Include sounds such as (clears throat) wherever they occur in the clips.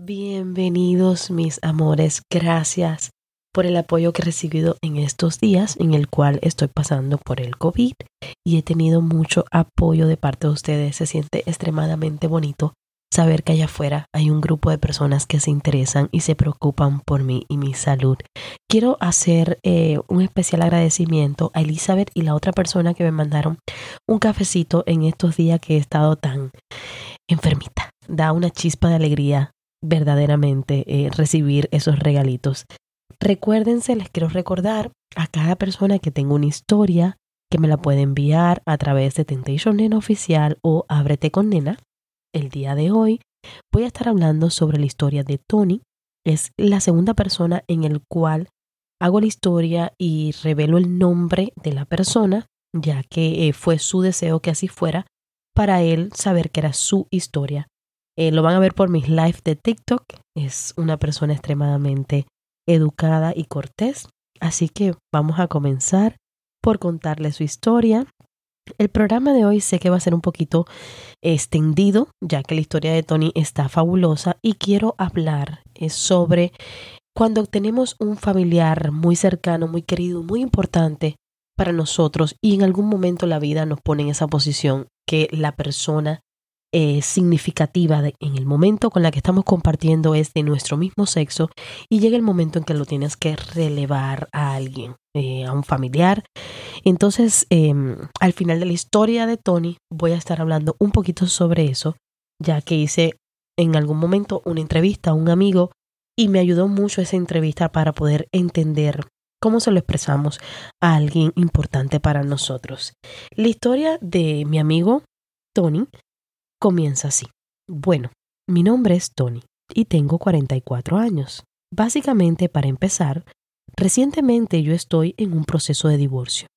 Bienvenidos mis amores, gracias por el apoyo que he recibido en estos días en el cual estoy pasando por el COVID y he tenido mucho apoyo de parte de ustedes. Se siente extremadamente bonito saber que allá afuera hay un grupo de personas que se interesan y se preocupan por mí y mi salud. Quiero hacer eh, un especial agradecimiento a Elizabeth y la otra persona que me mandaron un cafecito en estos días que he estado tan enfermita. Da una chispa de alegría verdaderamente eh, recibir esos regalitos. Recuérdense, les quiero recordar a cada persona que tenga una historia que me la puede enviar a través de Temptation Nena Oficial o Ábrete con Nena. El día de hoy voy a estar hablando sobre la historia de Tony. Es la segunda persona en el cual hago la historia y revelo el nombre de la persona, ya que eh, fue su deseo que así fuera, para él saber que era su historia eh, lo van a ver por mis live de TikTok. Es una persona extremadamente educada y cortés. Así que vamos a comenzar por contarle su historia. El programa de hoy sé que va a ser un poquito extendido, ya que la historia de Tony está fabulosa y quiero hablar eh, sobre cuando tenemos un familiar muy cercano, muy querido, muy importante para nosotros y en algún momento la vida nos pone en esa posición que la persona eh, significativa en el momento con la que estamos compartiendo es de nuestro mismo sexo y llega el momento en que lo tienes que relevar a alguien, eh, a un familiar. Entonces, em, al final de la historia de Tony, voy a estar hablando un poquito sobre eso, ya que hice en algún momento una entrevista a un amigo y me ayudó mucho esa entrevista para poder entender cómo se lo expresamos a alguien importante para nosotros. La historia de mi amigo Tony comienza así. Bueno, mi nombre es Tony y tengo 44 años. Básicamente, para empezar, recientemente yo estoy en un proceso de divorcio.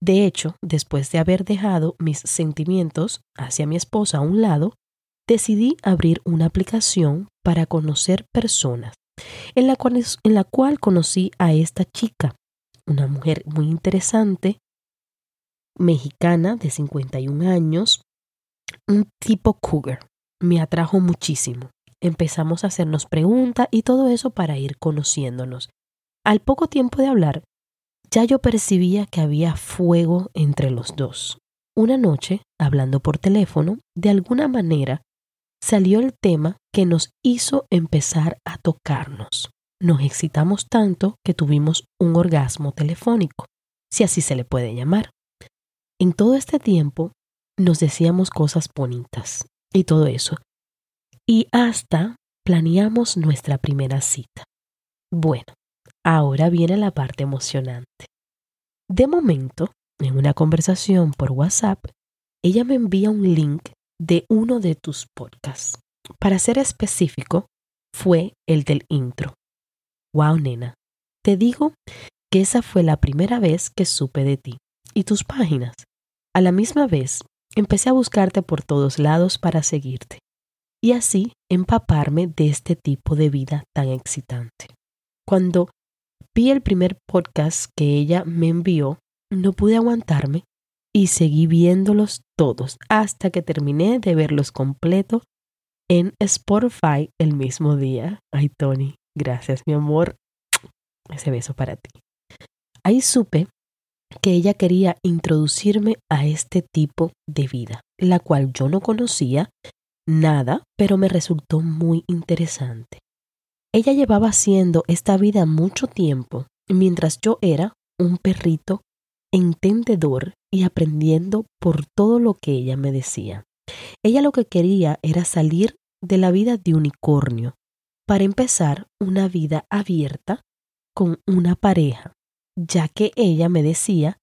De hecho, después de haber dejado mis sentimientos hacia mi esposa a un lado, decidí abrir una aplicación para conocer personas, en la cual, en la cual conocí a esta chica, una mujer muy interesante, mexicana de 51 años, un tipo cougar. Me atrajo muchísimo. Empezamos a hacernos preguntas y todo eso para ir conociéndonos. Al poco tiempo de hablar, ya yo percibía que había fuego entre los dos. Una noche, hablando por teléfono, de alguna manera salió el tema que nos hizo empezar a tocarnos. Nos excitamos tanto que tuvimos un orgasmo telefónico, si así se le puede llamar. En todo este tiempo nos decíamos cosas bonitas y todo eso. Y hasta planeamos nuestra primera cita. Bueno, ahora viene la parte emocionante. De momento, en una conversación por WhatsApp, ella me envía un link de uno de tus podcasts. Para ser específico, fue el del intro. Wow, nena, te digo que esa fue la primera vez que supe de ti y tus páginas. A la misma vez, empecé a buscarte por todos lados para seguirte y así empaparme de este tipo de vida tan excitante. Cuando vi el primer podcast que ella me envió, no pude aguantarme y seguí viéndolos todos hasta que terminé de verlos completo en Spotify el mismo día. Ay, Tony, gracias, mi amor. Ese beso para ti. Ahí supe que ella quería introducirme a este tipo de vida, la cual yo no conocía nada, pero me resultó muy interesante. Ella llevaba haciendo esta vida mucho tiempo, mientras yo era un perrito entendedor y aprendiendo por todo lo que ella me decía. Ella lo que quería era salir de la vida de unicornio para empezar una vida abierta con una pareja ya que ella me decía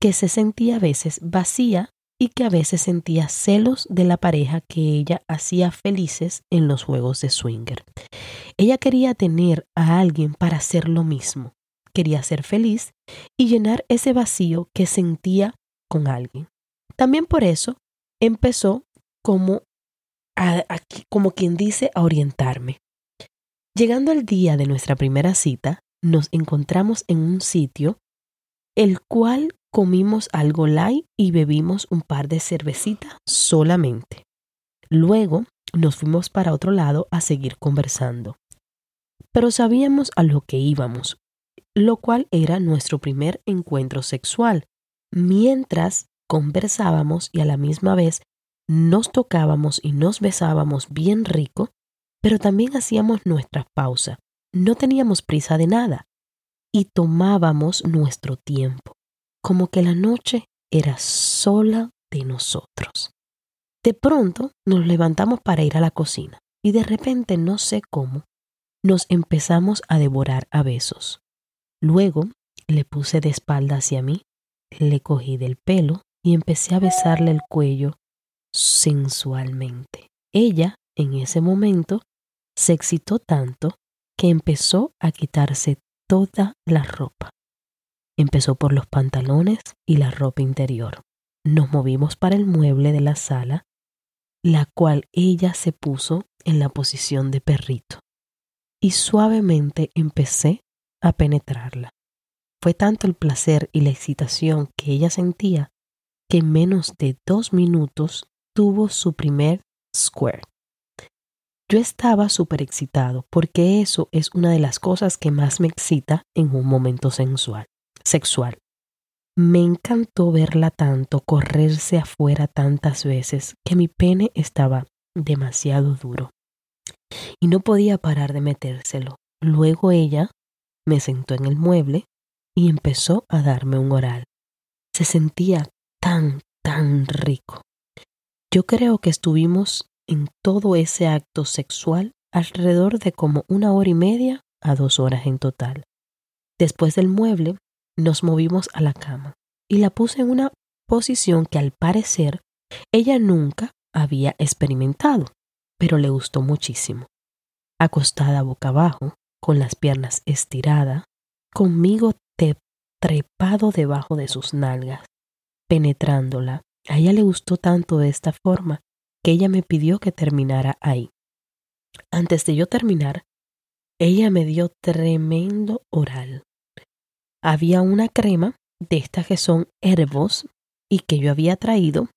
que se sentía a veces vacía y que a veces sentía celos de la pareja que ella hacía felices en los juegos de swinger. Ella quería tener a alguien para hacer lo mismo, quería ser feliz y llenar ese vacío que sentía con alguien. También por eso empezó como, como quien dice a orientarme. Llegando al día de nuestra primera cita, nos encontramos en un sitio el cual comimos algo light y bebimos un par de cervecitas solamente. Luego nos fuimos para otro lado a seguir conversando. Pero sabíamos a lo que íbamos, lo cual era nuestro primer encuentro sexual. Mientras conversábamos y a la misma vez nos tocábamos y nos besábamos bien rico, pero también hacíamos nuestra pausa. No teníamos prisa de nada y tomábamos nuestro tiempo como que la noche era sola de nosotros. De pronto nos levantamos para ir a la cocina y de repente no sé cómo nos empezamos a devorar a besos. Luego le puse de espalda hacia mí, le cogí del pelo y empecé a besarle el cuello sensualmente. Ella, en ese momento, se excitó tanto que empezó a quitarse toda la ropa. Empezó por los pantalones y la ropa interior. Nos movimos para el mueble de la sala, la cual ella se puso en la posición de perrito, y suavemente empecé a penetrarla. Fue tanto el placer y la excitación que ella sentía que en menos de dos minutos tuvo su primer square. Yo estaba súper excitado porque eso es una de las cosas que más me excita en un momento sensual sexual. Me encantó verla tanto, correrse afuera tantas veces, que mi pene estaba demasiado duro. Y no podía parar de metérselo. Luego ella me sentó en el mueble y empezó a darme un oral. Se sentía tan, tan rico. Yo creo que estuvimos en todo ese acto sexual alrededor de como una hora y media a dos horas en total. Después del mueble nos movimos a la cama y la puse en una posición que al parecer ella nunca había experimentado, pero le gustó muchísimo. Acostada boca abajo, con las piernas estiradas, conmigo trepado debajo de sus nalgas, penetrándola. A ella le gustó tanto de esta forma que ella me pidió que terminara ahí. Antes de yo terminar, ella me dio tremendo oral había una crema de estas que son herbos y que yo había traído,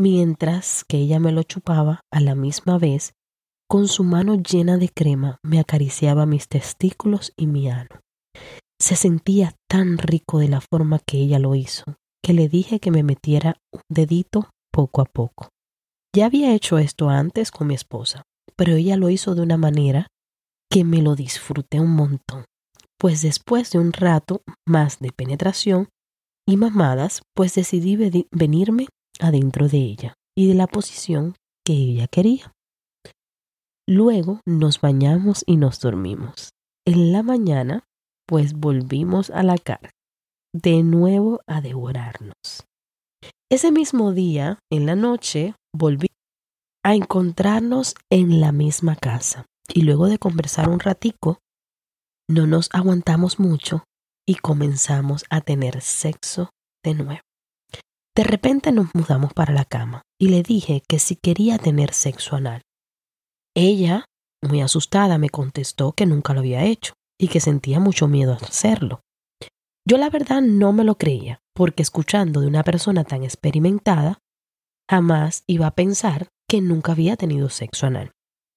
mientras que ella me lo chupaba a la misma vez, con su mano llena de crema me acariciaba mis testículos y mi ano. Se sentía tan rico de la forma que ella lo hizo, que le dije que me metiera un dedito poco a poco. Ya había hecho esto antes con mi esposa, pero ella lo hizo de una manera que me lo disfruté un montón pues después de un rato más de penetración y mamadas, pues decidí venirme adentro de ella y de la posición que ella quería. Luego nos bañamos y nos dormimos. En la mañana, pues volvimos a la cara, de nuevo a devorarnos. Ese mismo día, en la noche, volví a encontrarnos en la misma casa y luego de conversar un ratico, no nos aguantamos mucho y comenzamos a tener sexo de nuevo. De repente nos mudamos para la cama y le dije que si quería tener sexo anal. Ella, muy asustada, me contestó que nunca lo había hecho y que sentía mucho miedo a hacerlo. Yo la verdad no me lo creía, porque escuchando de una persona tan experimentada, jamás iba a pensar que nunca había tenido sexo anal.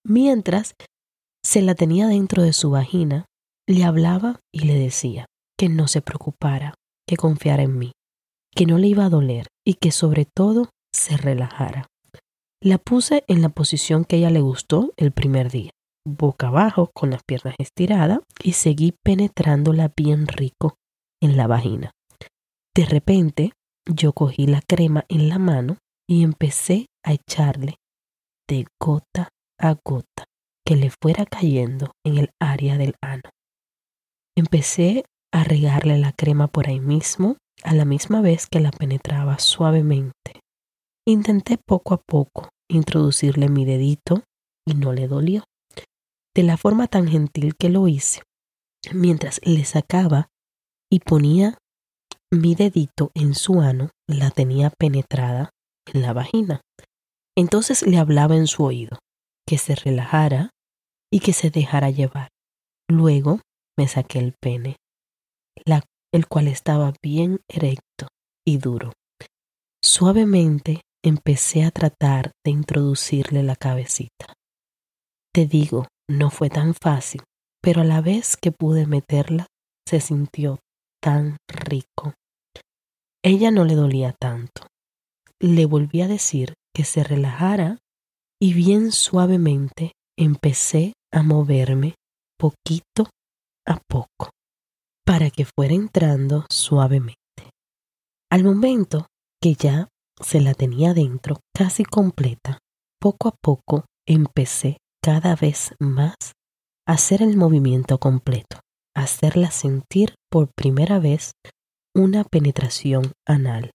Mientras se la tenía dentro de su vagina le hablaba y le decía que no se preocupara, que confiara en mí, que no le iba a doler y que sobre todo se relajara. La puse en la posición que ella le gustó el primer día, boca abajo con las piernas estiradas y seguí penetrándola bien rico en la vagina. De repente yo cogí la crema en la mano y empecé a echarle de gota a gota que le fuera cayendo en el área del ano. Empecé a regarle la crema por ahí mismo, a la misma vez que la penetraba suavemente, Intenté poco a poco introducirle mi dedito y no le dolió. De la forma tan gentil que lo hice, mientras le sacaba y ponía mi dedito en su ano, la tenía penetrada en la vagina. Entonces le hablaba en su oído, que se relajara y que se dejara llevar. Luego me saqué el pene, el cual estaba bien erecto y duro. Suavemente empecé a tratar de introducirle la cabecita. Te digo, no fue tan fácil, pero a la vez que pude meterla, se sintió tan rico. Ella no le dolía tanto. Le volví a decir que se relajara y bien suavemente empecé a moverme poquito a poco para que fuera entrando suavemente. Al momento que ya se la tenía dentro casi completa, poco a poco empecé cada vez más a hacer el movimiento completo, a hacerla sentir por primera vez una penetración anal.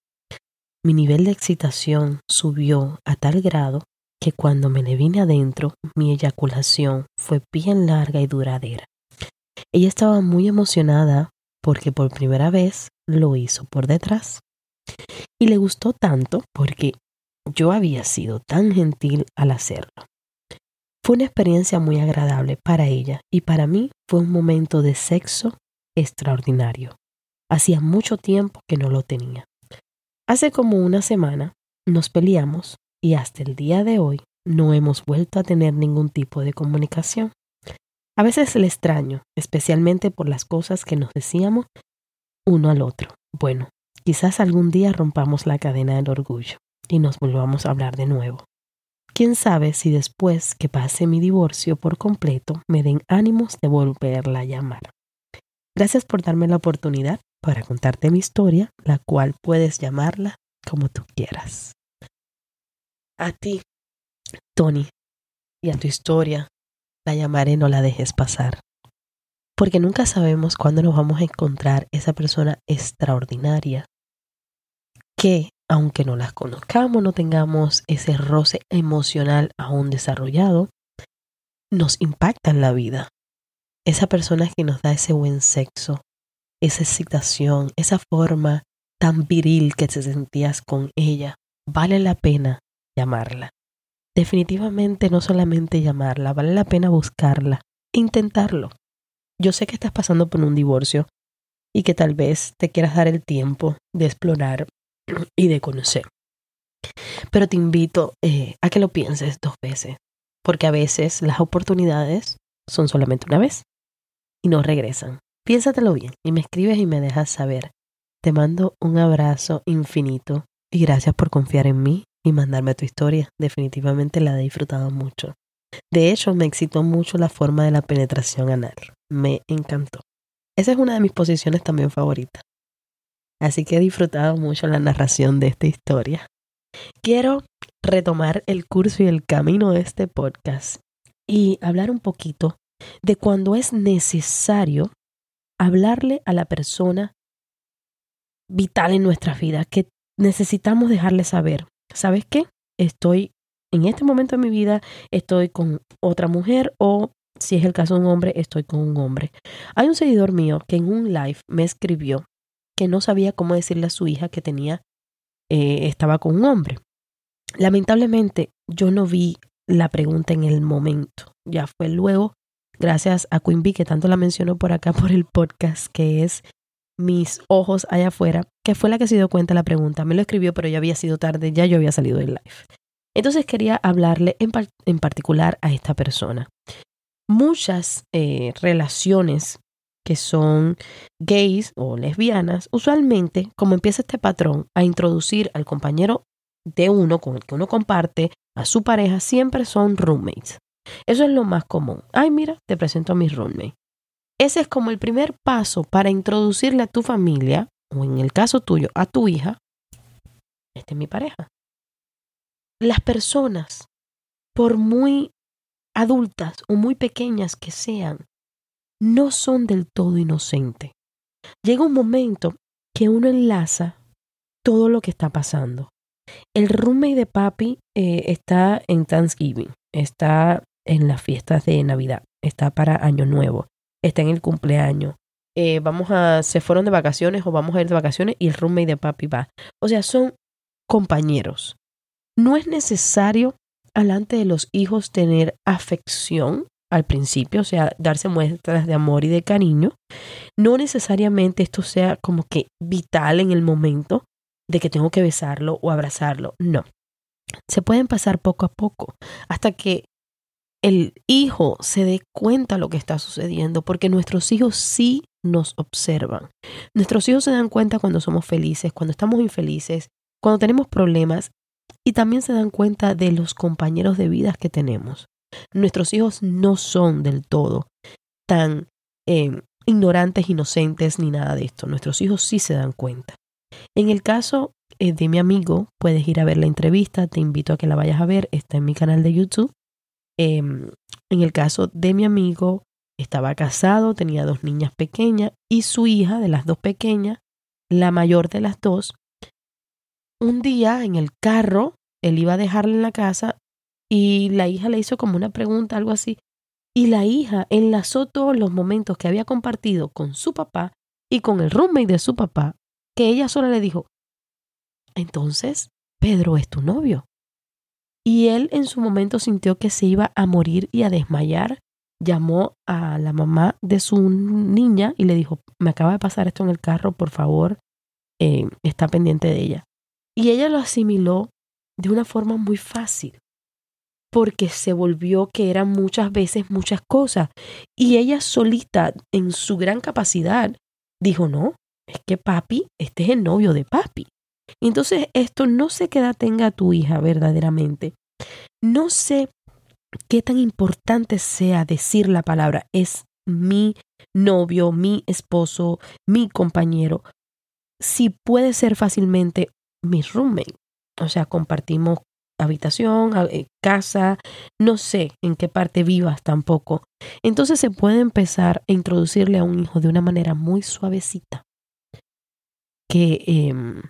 Mi nivel de excitación subió a tal grado que cuando me le vine adentro, mi eyaculación fue bien larga y duradera. Ella estaba muy emocionada porque por primera vez lo hizo por detrás. Y le gustó tanto porque yo había sido tan gentil al hacerlo. Fue una experiencia muy agradable para ella y para mí fue un momento de sexo extraordinario. Hacía mucho tiempo que no lo tenía. Hace como una semana nos peleamos y hasta el día de hoy no hemos vuelto a tener ningún tipo de comunicación. A veces le extraño, especialmente por las cosas que nos decíamos uno al otro. Bueno, quizás algún día rompamos la cadena del orgullo y nos volvamos a hablar de nuevo. Quién sabe si después que pase mi divorcio por completo me den ánimos de volverla a llamar. Gracias por darme la oportunidad para contarte mi historia, la cual puedes llamarla como tú quieras. A ti, Tony, y a tu historia, la llamaré no la dejes pasar. Porque nunca sabemos cuándo nos vamos a encontrar esa persona extraordinaria que, aunque no las conozcamos, no tengamos ese roce emocional aún desarrollado, nos impacta en la vida. Esa persona que nos da ese buen sexo, esa excitación, esa forma tan viril que te sentías con ella, vale la pena llamarla. Definitivamente no solamente llamarla, vale la pena buscarla, intentarlo. Yo sé que estás pasando por un divorcio y que tal vez te quieras dar el tiempo de explorar (clears throat) y de conocer. Pero te invito eh, a que lo pienses dos veces, porque a veces las oportunidades son solamente una vez y no regresan. Piénsatelo bien y me escribes y me dejas saber. Te mando un abrazo infinito y gracias por confiar en mí y mandarme tu historia. Definitivamente la he disfrutado mucho. De hecho, me excitó mucho la forma de la penetración anal. Me encantó. Esa es una de mis posiciones también favoritas. Así que he disfrutado mucho la narración de esta historia. Quiero retomar el curso y el camino de este podcast y hablar un poquito de cuando es necesario hablarle a la persona vital en nuestra vida, que necesitamos dejarle saber, ¿sabes qué? Estoy en este momento de mi vida, estoy con otra mujer o si es el caso de un hombre, estoy con un hombre. Hay un seguidor mío que en un live me escribió que no sabía cómo decirle a su hija que tenía, eh, estaba con un hombre. Lamentablemente, yo no vi la pregunta en el momento. Ya fue luego gracias a Bee, que tanto la mencionó por acá (laughs) por el podcast, que es Mis ojos allá afuera, que fue la que se dio cuenta la pregunta. Me lo escribió, pero ya había sido tarde, ya yo había salido del live. Entonces quería hablarle en, en particular a esta persona. Muchas eh, relaciones que son gays o lesbianas, usualmente, como empieza este patrón a introducir al compañero de uno con el que uno comparte, a su pareja, siempre son roommates. Eso es lo más común. Ay, mira, te presento a mi roommate. Ese es como el primer paso para introducirle a tu familia, o en el caso tuyo, a tu hija, esta es mi pareja. Las personas, por muy adultas o muy pequeñas que sean, no son del todo inocentes. Llega un momento que uno enlaza todo lo que está pasando. El roommate de papi eh, está en Thanksgiving, está en las fiestas de Navidad, está para Año Nuevo, está en el cumpleaños. Eh, vamos a, se fueron de vacaciones o vamos a ir de vacaciones y el roommate de papi va. O sea, son compañeros. No es necesario alante de los hijos tener afección al principio, o sea, darse muestras de amor y de cariño. No necesariamente esto sea como que vital en el momento de que tengo que besarlo o abrazarlo. No. Se pueden pasar poco a poco hasta que el hijo se dé cuenta lo que está sucediendo, porque nuestros hijos sí nos observan. Nuestros hijos se dan cuenta cuando somos felices, cuando estamos infelices, cuando tenemos problemas y también se dan cuenta de los compañeros de vida que tenemos. Nuestros hijos no son del todo tan eh, ignorantes, inocentes ni nada de esto. Nuestros hijos sí se dan cuenta. En el caso eh, de mi amigo, puedes ir a ver la entrevista, te invito a que la vayas a ver, está en mi canal de YouTube. Em, en el caso de mi amigo, estaba casado, tenía dos niñas pequeñas y su hija, de las dos pequeñas, la mayor de las dos, un día en el carro, él iba a dejarla en la casa y la hija le hizo como una pregunta, algo así. Y la hija enlazó todos los momentos que había compartido con su papá y con el roommate de su papá, que ella sola le dijo, entonces, Pedro es tu novio. Y él en su momento sintió que se iba a morir y a desmayar. Llamó a la mamá de su niña y le dijo, me acaba de pasar esto en el carro, por favor, eh, está pendiente de ella. Y ella lo asimiló de una forma muy fácil porque se volvió que eran muchas veces muchas cosas. Y ella solita, en su gran capacidad, dijo, no, es que papi, este es el novio de papi. Entonces, esto no sé qué edad tenga tu hija verdaderamente. No sé qué tan importante sea decir la palabra es mi novio, mi esposo, mi compañero. Si puede ser fácilmente mi roommate. O sea, compartimos habitación, eh, casa, no sé en qué parte vivas tampoco. Entonces se puede empezar a introducirle a un hijo de una manera muy suavecita que, em,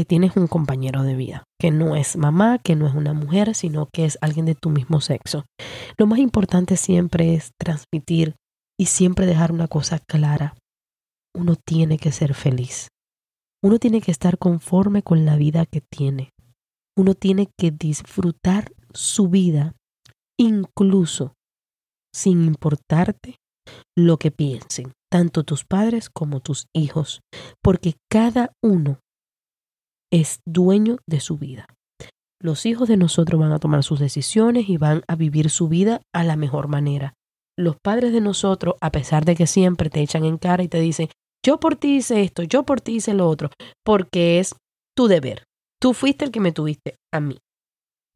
que tienes un compañero de vida, que no es mamá, que no es una mujer, sino que es alguien de tu mismo sexo. Lo más importante siempre es transmitir y siempre dejar una cosa clara. Uno tiene que ser feliz. Uno tiene que estar conforme con la vida que tiene uno tiene que disfrutar su vida incluso sin importarte lo que piensen, tanto tus padres como tus hijos, porque cada uno es dueño de su vida. Los hijos de nosotros van a tomar sus decisiones y van a vivir su vida a la mejor manera. Los padres de nosotros, a pesar de que siempre te echan en cara y te dicen, yo por ti hice esto, yo por ti hice lo otro, porque es tu deber. Tú fuiste el que me tuviste a mí.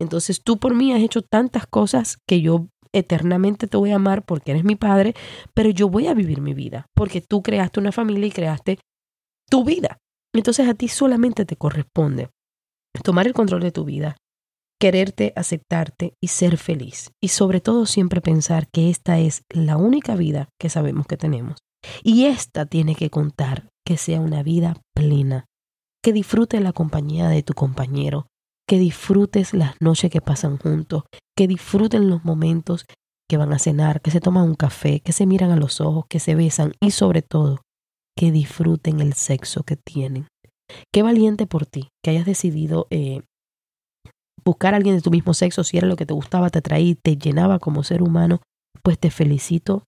Entonces tú por mí has hecho tantas cosas que yo eternamente te voy a amar porque eres mi padre, pero yo voy a vivir mi vida porque tú creaste una familia y creaste tu vida. Entonces a ti solamente te corresponde tomar el control de tu vida, quererte, aceptarte y ser feliz. Y sobre todo siempre pensar que esta es la única vida que sabemos que tenemos. Y esta tiene que contar que sea una vida plena, que disfrutes la compañía de tu compañero, que disfrutes las noches que pasan juntos, que disfruten los momentos que van a cenar, que se toman un café, que se miran a los ojos, que se besan y sobre todo, que disfruten el sexo que tienen. Qué valiente por ti que hayas decidido eh, buscar a alguien de tu mismo sexo, si era lo que te gustaba, te atraía, te llenaba como ser humano, pues te felicito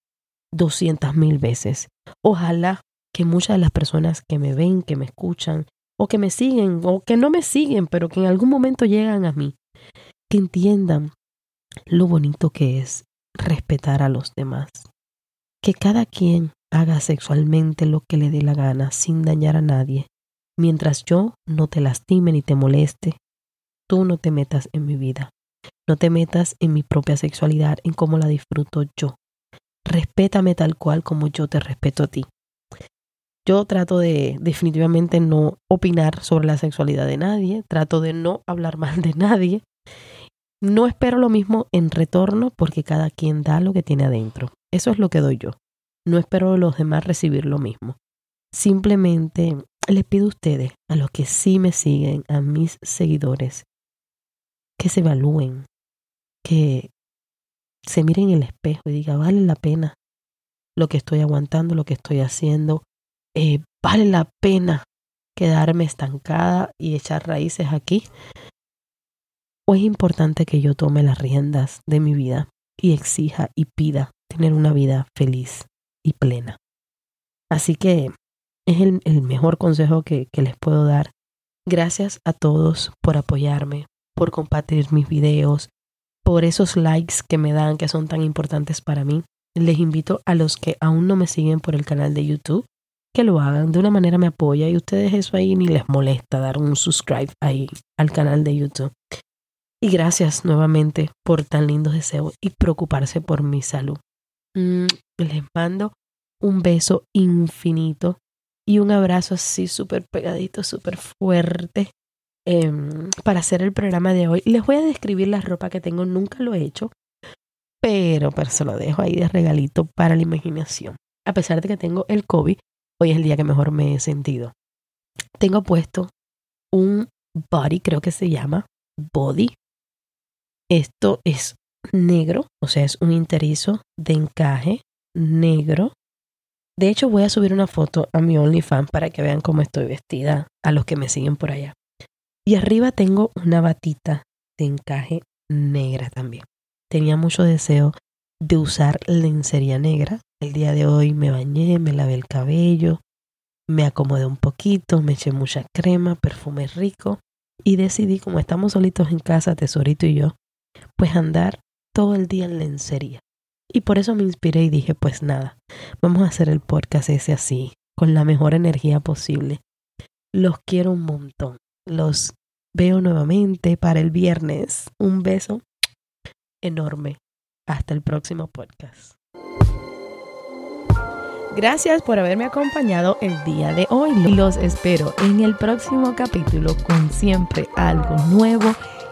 doscientas mil veces. Ojalá que muchas de las personas que me ven, que me escuchan, o que me siguen o que no me siguen, pero que en algún momento llegan a mí, que entiendan lo bonito que es respetar a los demás. Que cada quien haga sexualmente lo que le dé la gana sin dañar a nadie. Mientras yo no te lastime ni te moleste, tú no te metas en mi vida. No te metas en mi propia sexualidad, en cómo la disfruto yo. Respétame tal cual como yo te respeto a ti. Yo trato de definitivamente no opinar sobre la sexualidad de nadie, trato de no hablar mal de nadie. No espero lo mismo en retorno porque cada quien da lo que tiene adentro. Eso es lo que doy yo. No espero de los demás recibir lo mismo. Simplemente les pido a ustedes, a los que sí me siguen, a mis seguidores, que se evalúen, que se miren en el espejo y digan, vale la pena lo que estoy aguantando, lo que estoy haciendo, eh, vale la pena quedarme estancada y echar raíces aquí. ¿O es importante que yo tome las riendas de mi vida y exija y pida tener una vida feliz y plena? Así que es el, el mejor consejo que, que les puedo dar. Gracias a todos por apoyarme, por compartir mis videos, por esos likes que me dan que son tan importantes para mí. Les invito a los que aún no me siguen por el canal de YouTube que lo hagan. De una manera me apoya y ustedes eso ahí ni les molesta dar un subscribe ahí al canal de YouTube. Y gracias nuevamente por tan lindos deseos y preocuparse por mi salud. Les mando un beso infinito y un abrazo así súper pegadito, súper fuerte em, para hacer el programa de hoy. Les voy a describir la ropa que tengo, nunca lo he hecho, pero, pero se lo dejo ahí de regalito para la imaginación. A pesar de que tengo el COVID, hoy es el día que mejor me he sentido. Tengo puesto un body, creo que se llama body. Esto es negro, o sea, es un interizo de encaje negro de hecho, voy a subir una foto a mi OnlyFans para que vean cómo estoy vestida a los que me siguen por allá. Y arriba tengo una batita de encaje negra también. Tenía mucho deseo de usar lencería negra. El día de hoy me bañé, me lavé el cabello, me acomodé un poquito, me eché mucha crema, perfume rico y decidí, como estamos solitos en casa, Tesorito y yo, pues andar todo el día en lencería. Y por eso me inspiré y dije, pues nada, vamos a hacer el podcast ese así, con la mejor energía posible. Los quiero un montón. Los veo nuevamente para el viernes. Un beso enorme. Hasta el próximo podcast. Gracias por haberme acompañado el día de hoy. Los espero en el próximo capítulo con siempre algo nuevo